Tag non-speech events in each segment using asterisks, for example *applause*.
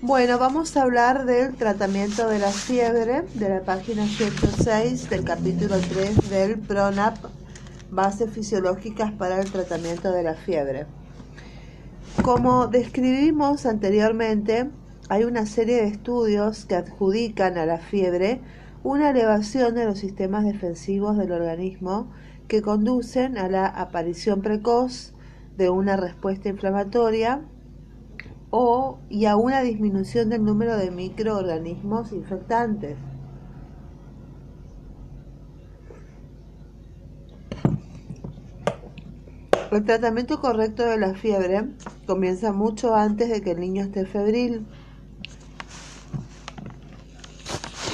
Bueno, vamos a hablar del tratamiento de la fiebre de la página 106 del capítulo 3 del PRONAP, bases fisiológicas para el tratamiento de la fiebre. Como describimos anteriormente, hay una serie de estudios que adjudican a la fiebre una elevación de los sistemas defensivos del organismo que conducen a la aparición precoz de una respuesta inflamatoria o y a una disminución del número de microorganismos infectantes. El tratamiento correcto de la fiebre comienza mucho antes de que el niño esté febril.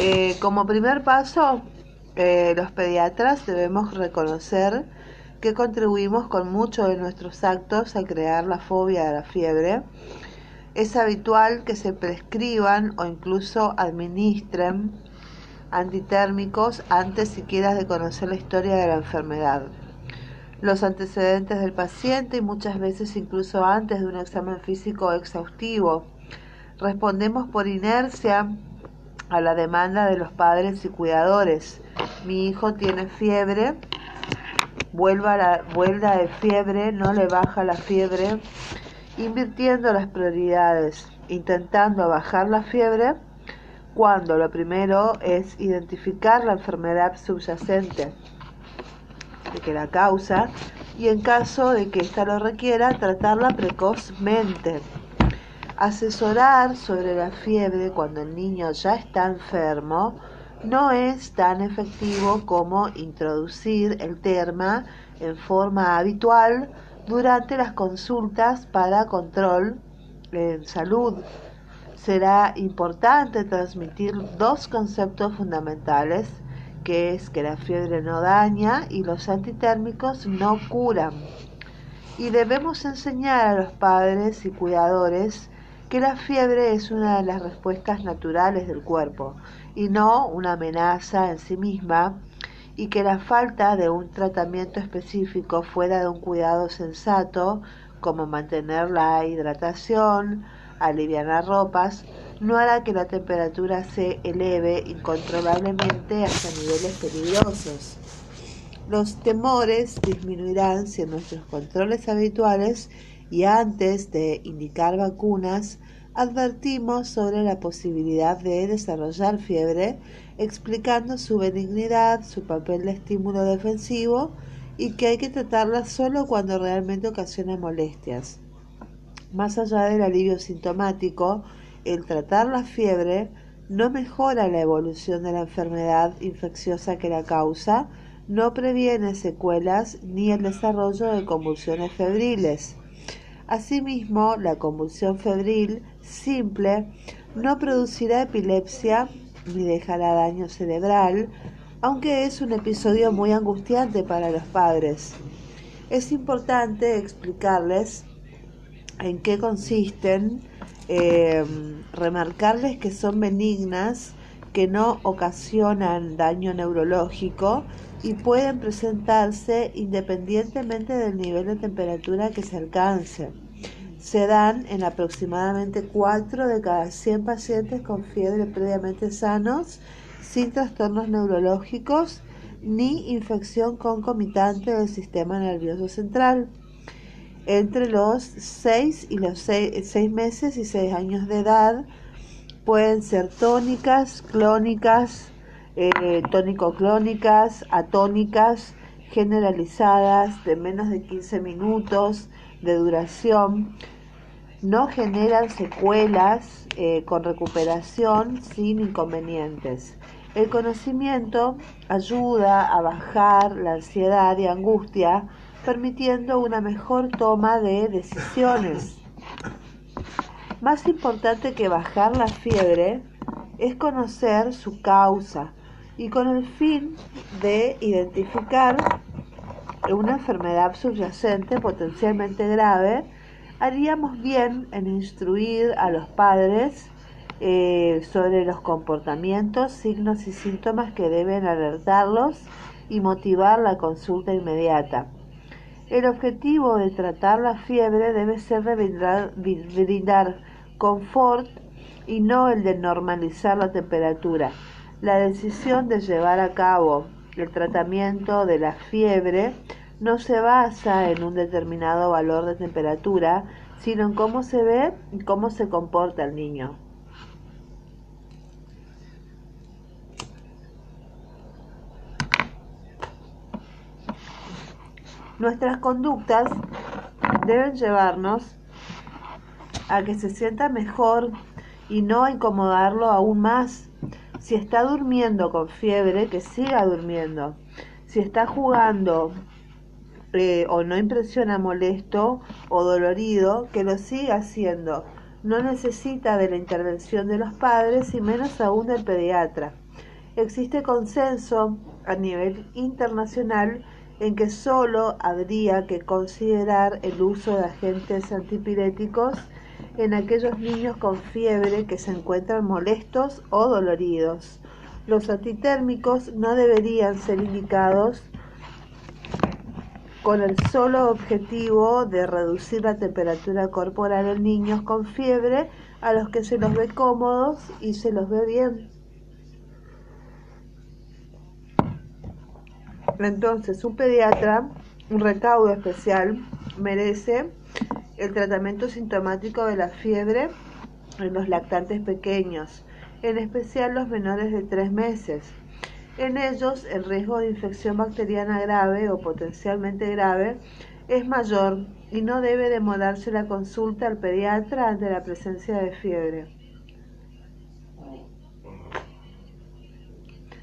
Eh, como primer paso, eh, los pediatras debemos reconocer que contribuimos con muchos de nuestros actos a crear la fobia de la fiebre es habitual que se prescriban o incluso administren antitérmicos antes siquiera de conocer la historia de la enfermedad, los antecedentes del paciente y muchas veces incluso antes de un examen físico exhaustivo. Respondemos por inercia a la demanda de los padres y cuidadores. Mi hijo tiene fiebre, vuelva, la, vuelva de fiebre, no le baja la fiebre, invirtiendo las prioridades, intentando bajar la fiebre, cuando lo primero es identificar la enfermedad subyacente de que la causa y en caso de que ésta lo requiera, tratarla precozmente. Asesorar sobre la fiebre cuando el niño ya está enfermo no es tan efectivo como introducir el terma en forma habitual durante las consultas para control en salud. Será importante transmitir dos conceptos fundamentales, que es que la fiebre no daña y los antitérmicos no curan. Y debemos enseñar a los padres y cuidadores que la fiebre es una de las respuestas naturales del cuerpo y no una amenaza en sí misma y que la falta de un tratamiento específico fuera de un cuidado sensato, como mantener la hidratación, aliviar ropas, no hará que la temperatura se eleve incontrolablemente hasta niveles peligrosos. Los temores disminuirán si en nuestros controles habituales y antes de indicar vacunas advertimos sobre la posibilidad de desarrollar fiebre explicando su benignidad, su papel de estímulo defensivo y que hay que tratarla solo cuando realmente ocasiona molestias. Más allá del alivio sintomático, el tratar la fiebre no mejora la evolución de la enfermedad infecciosa que la causa, no previene secuelas ni el desarrollo de convulsiones febriles. Asimismo, la convulsión febril simple no producirá epilepsia ni dejará daño cerebral, aunque es un episodio muy angustiante para los padres. Es importante explicarles en qué consisten, em, remarcarles que son benignas, que no ocasionan daño neurológico y pueden presentarse independientemente del nivel de temperatura que se alcance se dan en aproximadamente 4 de cada 100 pacientes con fiebre previamente sanos, sin trastornos neurológicos ni infección concomitante del sistema nervioso central. Entre los 6 y los 6, meses y 6 años de edad pueden ser tónicas, clónicas, eh, tónico-clónicas, atónicas, generalizadas de menos de 15 minutos, de duración no generan secuelas eh, con recuperación sin inconvenientes. El conocimiento ayuda a bajar la ansiedad y angustia, permitiendo una mejor toma de decisiones. Más importante que bajar la fiebre es conocer su causa y con el fin de identificar una enfermedad subyacente potencialmente grave, haríamos bien en instruir a los padres eh, sobre los comportamientos, signos y síntomas que deben alertarlos y motivar la consulta inmediata. El objetivo de tratar la fiebre debe ser de brindar, brindar confort y no el de normalizar la temperatura. La decisión de llevar a cabo el tratamiento de la fiebre no se basa en un determinado valor de temperatura, sino en cómo se ve y cómo se comporta el niño. Nuestras conductas deben llevarnos a que se sienta mejor y no a incomodarlo aún más. Si está durmiendo con fiebre, que siga durmiendo. Si está jugando eh, o no impresiona molesto o dolorido, que lo siga haciendo. No necesita de la intervención de los padres y menos aún del pediatra. Existe consenso a nivel internacional en que solo habría que considerar el uso de agentes antipiréticos en aquellos niños con fiebre que se encuentran molestos o doloridos. Los antitérmicos no deberían ser indicados con el solo objetivo de reducir la temperatura corporal en niños con fiebre a los que se los ve cómodos y se los ve bien. Entonces, un pediatra, un recaudo especial, merece el tratamiento sintomático de la fiebre en los lactantes pequeños, en especial los menores de tres meses. En ellos, el riesgo de infección bacteriana grave o potencialmente grave es mayor y no debe demorarse la consulta al pediatra ante la presencia de fiebre.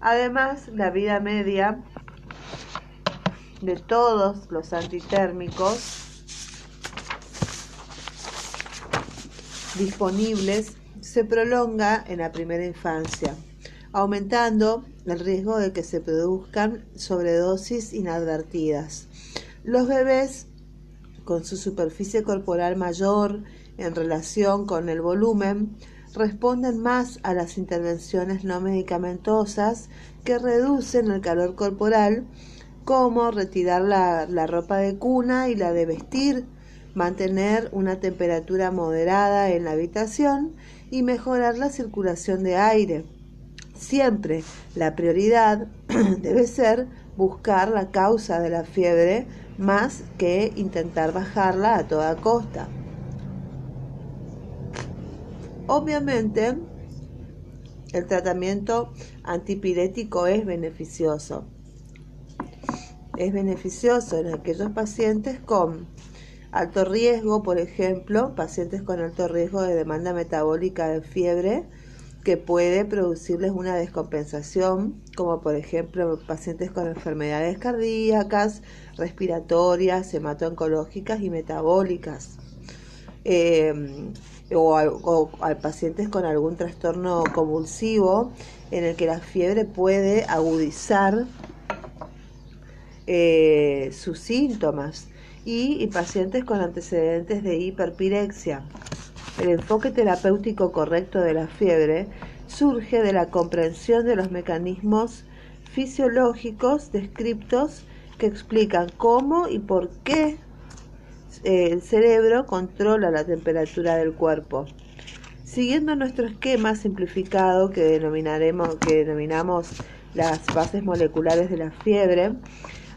Además, la vida media de todos los antitérmicos disponibles se prolonga en la primera infancia, aumentando el riesgo de que se produzcan sobredosis inadvertidas. Los bebés con su superficie corporal mayor en relación con el volumen responden más a las intervenciones no medicamentosas que reducen el calor corporal como retirar la, ropa de cuna y la de vestir, mantener una temperatura moderada en la habitación y mejorar la circulación de aire. Siempre la prioridad *clears throat* debe ser buscar la causa de la fiebre más que intentar bajarla a toda costa. Obviamente, el tratamiento antipirético es beneficioso, es beneficioso en aquellos pacientes con alto riesgo, por ejemplo, pacientes con alto riesgo de demanda metabólica de fiebre, que puede producirles una descompensación, como por ejemplo pacientes con enfermedades cardíacas, respiratorias, hemato-oncológicas y metabólicas. Em, o, a, pacientes con algún trastorno convulsivo en el que la fiebre puede agudizar eh, sus síntomas y, pacientes con antecedentes de hiperpirexia. El enfoque terapéutico correcto de la fiebre surge de la comprensión de los mecanismos fisiológicos descriptos que explican cómo y por qué eh, el cerebro controla la temperatura del cuerpo. Siguiendo nuestro esquema simplificado que, denominaremos, que denominamos las bases moleculares de la fiebre,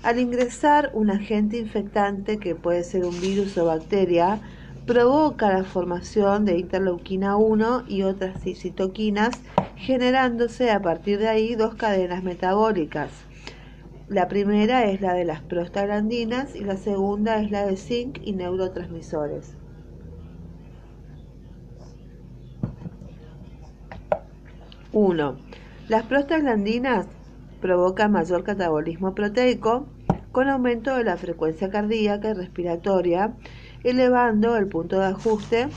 al ingresar un agente infectante, que puede ser un virus o bacteria, provoca la formación de interleuquina 1 y otras citoquinas, generándose a partir de ahí dos cadenas metabólicas. La primera es la de las prostaglandinas y la segunda es la de zinc y neurotransmisores. 1. Las prostaglandinas provoca mayor catabolismo proteico con aumento de la frecuencia cardíaca y respiratoria, elevando el punto de ajuste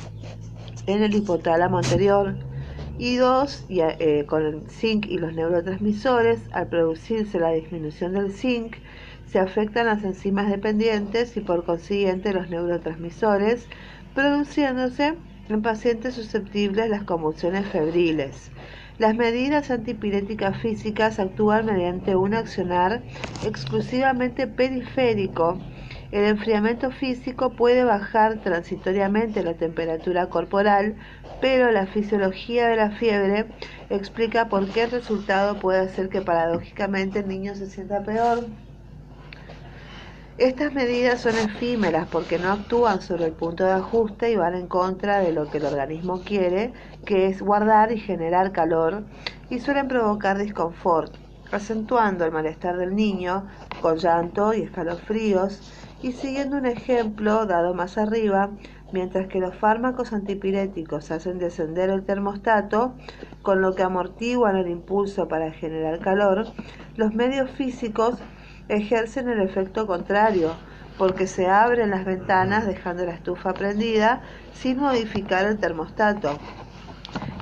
en el hipotálamo anterior. Y dos, eh, con el zinc y los neurotransmisores, al producirse la disminución del zinc, se afectan las enzimas dependientes y por consiguiente los neurotransmisores, produciéndose en pacientes susceptibles las convulsiones febriles. Las medidas antipiréticas físicas actúan mediante un accionar exclusivamente periférico El enfriamiento físico puede bajar transitoriamente la temperatura corporal, pero la fisiología de la fiebre explica por qué el resultado puede hacer que paradójicamente el niño se sienta peor. Estas medidas son efímeras porque no actúan sobre el punto de ajuste y van en contra de lo que el organismo quiere, que es guardar y generar calor, y suelen provocar disconfort, acentuando el malestar del niño con llanto y escalofríos, y siguiendo un ejemplo dado más arriba, mientras que los fármacos antipiréticos hacen descender el termostato, con lo que amortiguan el impulso para generar calor, los medios físicos ejercen el efecto contrario, porque se abren las ventanas dejando la estufa prendida sin modificar el termostato.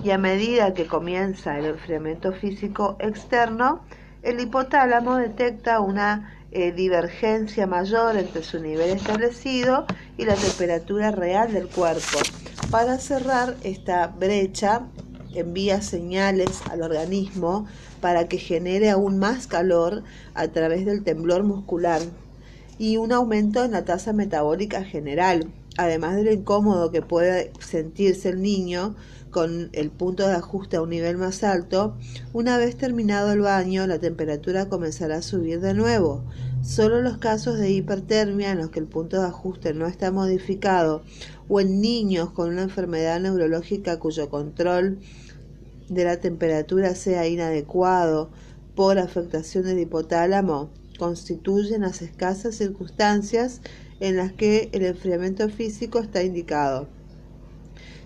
Y a medida que comienza el enfriamiento físico externo, el hipotálamo detecta una eh, divergencia mayor entre su nivel establecido y la temperatura real del cuerpo. Para cerrar esta brecha, envía señales al organismo para que genere aún más calor a través del temblor muscular y un aumento en la tasa metabólica general, además de lo incómodo que puede sentirse el niño con el punto de ajuste a un nivel más alto, una vez terminado el baño la temperatura comenzará a subir de nuevo. Solo los casos de hipertermia en los que el punto de ajuste no está modificado o en niños con una enfermedad neurológica cuyo control de la temperatura sea inadecuado por afectación del hipotálamo constituyen las escasas circunstancias en las que el enfriamiento físico está indicado.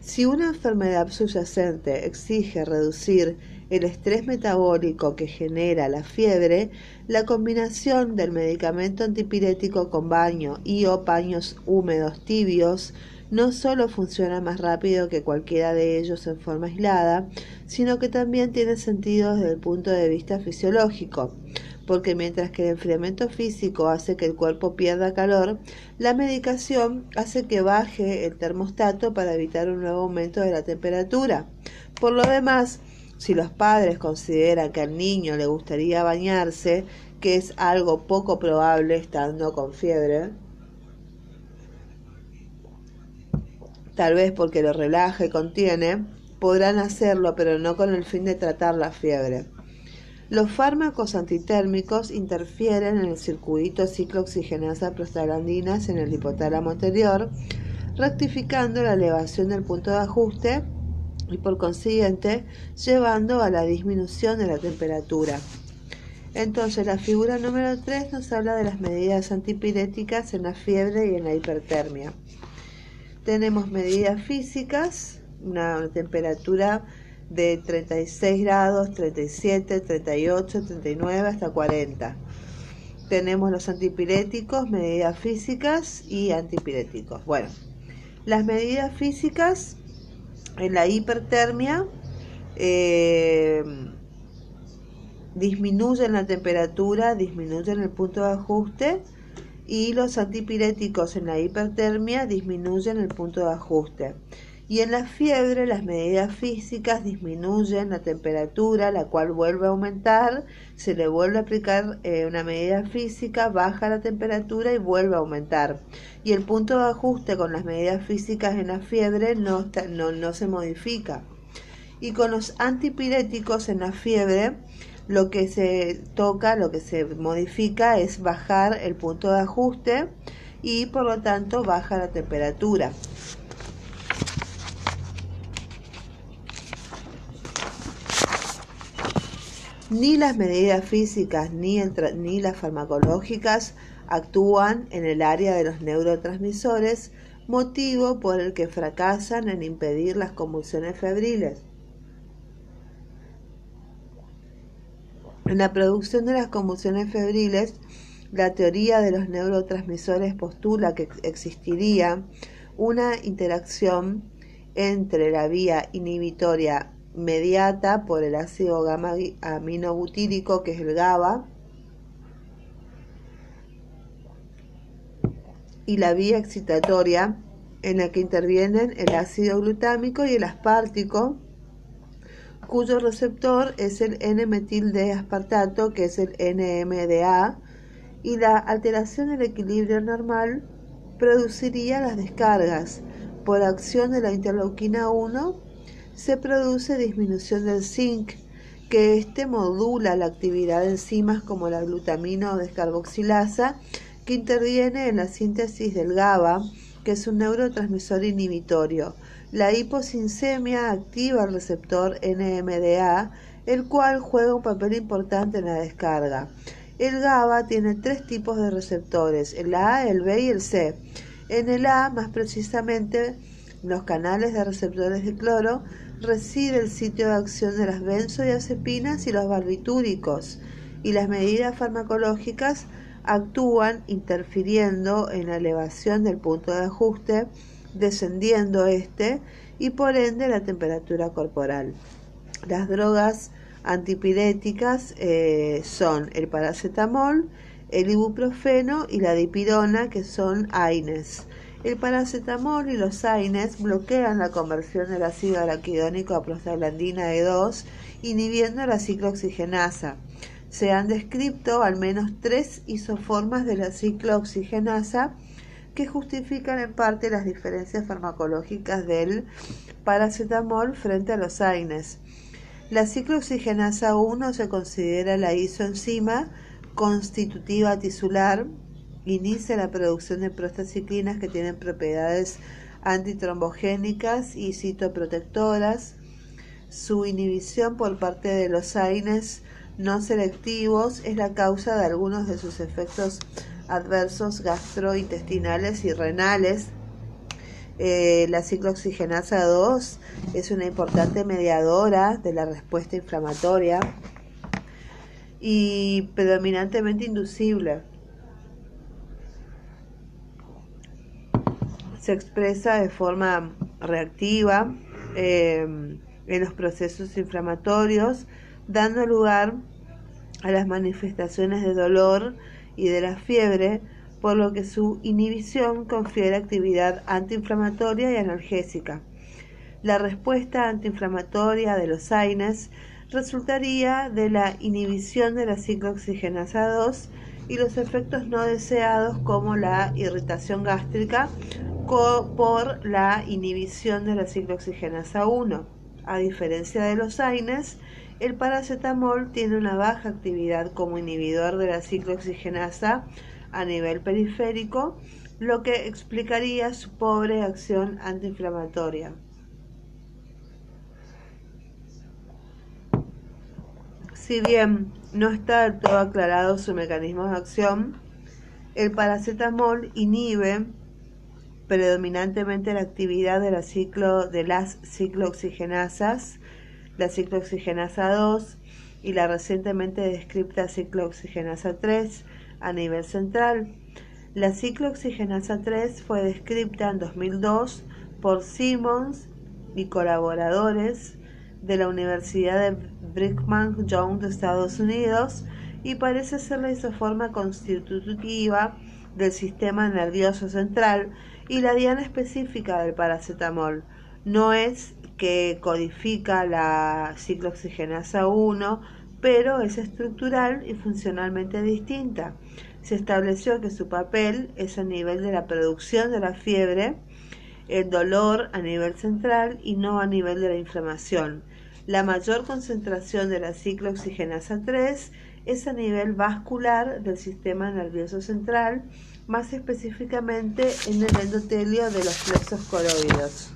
Si una enfermedad subyacente exige reducir el estrés metabólico que genera la fiebre, la combinación del medicamento antipirético con baño y o paños húmedos tibios no solo funciona más rápido que cualquiera de ellos en forma aislada, sino que también tiene sentido desde el punto de vista fisiológico porque mientras que el enfriamiento físico hace que el cuerpo pierda calor, la medicación hace que baje el termostato para evitar un nuevo aumento de la temperatura. Por lo demás, si los padres consideran que al niño le gustaría bañarse, que es algo poco probable estando con fiebre, tal vez porque lo relaja y contiene, podrán hacerlo, pero no con el fin de tratar la fiebre. Los fármacos antitérmicos interfieren en el circuito ciclooxigenasa prostaglandinas en el hipotálamo anterior, rectificando la elevación del punto de ajuste y por consiguiente llevando a la disminución de la temperatura. Entonces la figura número 3 nos habla de las medidas antipiréticas en la fiebre y en la hipertermia. Tenemos medidas físicas, una temperatura de 36 grados, 37, 38, 39 hasta 40. Tenemos los antipiréticos, medidas físicas y antipiréticos. Bueno, las medidas físicas en la hipertermia eh, disminuyen la temperatura, disminuyen el punto de ajuste y los antipiréticos en la hipertermia disminuyen el punto de ajuste. Y en la fiebre las medidas físicas disminuyen la temperatura, la cual vuelve a aumentar, se le vuelve a aplicar eh, una medida física, baja la temperatura y vuelve a aumentar. Y el punto de ajuste con las medidas físicas en la fiebre no, no, no se modifica. Y con los antipiréticos en la fiebre, lo que se toca, lo que se modifica es bajar el punto de ajuste y por lo tanto baja la temperatura. Ni las medidas físicas ni, las farmacológicas actúan en el área de los neurotransmisores, motivo por el que fracasan en impedir las convulsiones febriles. En la producción de las convulsiones febriles, la teoría de los neurotransmisores postula que existiría una interacción entre la vía inhibitoria mediata por el ácido gamma aminobutírico, que es el GABA, y la vía excitatoria, en la que intervienen el ácido glutámico y el aspartico, cuyo receptor es el N-metil D aspartato, que es el NMDA, y la alteración del equilibrio normal produciría las descargas. Por acción de la interleuquina 1 se produce disminución del zinc, que éste modula la actividad de enzimas como la glutamina o descarboxilasa, que interviene en la síntesis del GABA, que es un neurotransmisor inhibitorio. La hiposinsemia activa el receptor NMDA, el cual juega un papel importante en la descarga. El GABA tiene tres tipos de receptores, el A, el B y el C. En el A, más precisamente, los canales de receptores de cloro, reside el sitio de acción de las benzodiazepinas y los barbitúricos, y las medidas farmacológicas actúan interfiriendo en la elevación del punto de ajuste, descendiendo este y por ende la temperatura corporal. Las drogas antipiréticas eh, son el paracetamol, el ibuprofeno y la dipirona, que son AINES. El paracetamol y los AINES bloquean la conversión del ácido araquidónico a prostaglandina E2, inhibiendo la ciclooxigenasa. Se han descrito al menos tres isoformas de la ciclooxigenasa que justifican en parte las diferencias farmacológicas del paracetamol frente a los AINES. La ciclooxigenasa 1 se considera la isoenzima constitutiva tisular, inicia la producción de prostaciclinas que tienen propiedades antitrombogénicas y citoprotectoras. Su inhibición por parte de los AINES no selectivos es la causa de algunos de sus efectos adversos gastrointestinales y renales. Eh, la ciclooxigenasa 2 es una importante mediadora de la respuesta inflamatoria y predominantemente inducible. Se expresa de forma reactiva eh, en los procesos inflamatorios, dando lugar a las manifestaciones de dolor y de la fiebre, por lo que su inhibición confiere actividad antiinflamatoria y analgésica. La respuesta antiinflamatoria de los AINES resultaría de la inhibición de la ciclooxigenasa 2 y los efectos no deseados como la irritación gástrica por la inhibición de la ciclooxigenasa 1. A diferencia de los AINES, el paracetamol tiene una baja actividad como inhibidor de la ciclooxigenasa a nivel periférico, lo que explicaría su pobre acción antiinflamatoria. Si bien no está todo aclarado su mecanismo de acción, el paracetamol inhibe predominantemente la actividad de, la ciclo, de las ciclooxigenasas la ciclooxigenasa 2 y la recientemente descripta ciclooxigenasa 3 a nivel central. La ciclooxigenasa 3 fue descripta en 2002 por Simmons y colaboradores de la Universidad de Brigham Young de Estados Unidos y parece ser la isoforma constitutiva del sistema nervioso central y la diana específica del paracetamol. No es que codifica la ciclooxigenasa 1, pero es estructural y funcionalmente distinta. Se estableció que su papel es a nivel de la producción de la fiebre, el dolor a nivel central y no a nivel de la inflamación. La mayor concentración de la ciclooxigenasa 3 es a nivel vascular del sistema nervioso central, más específicamente en el endotelio de los plexos coroides.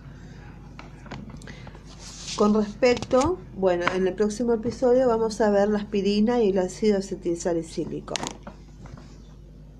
Con respecto, bueno, en el próximo episodio vamos a ver la aspirina y el ácido acetilsalicílico.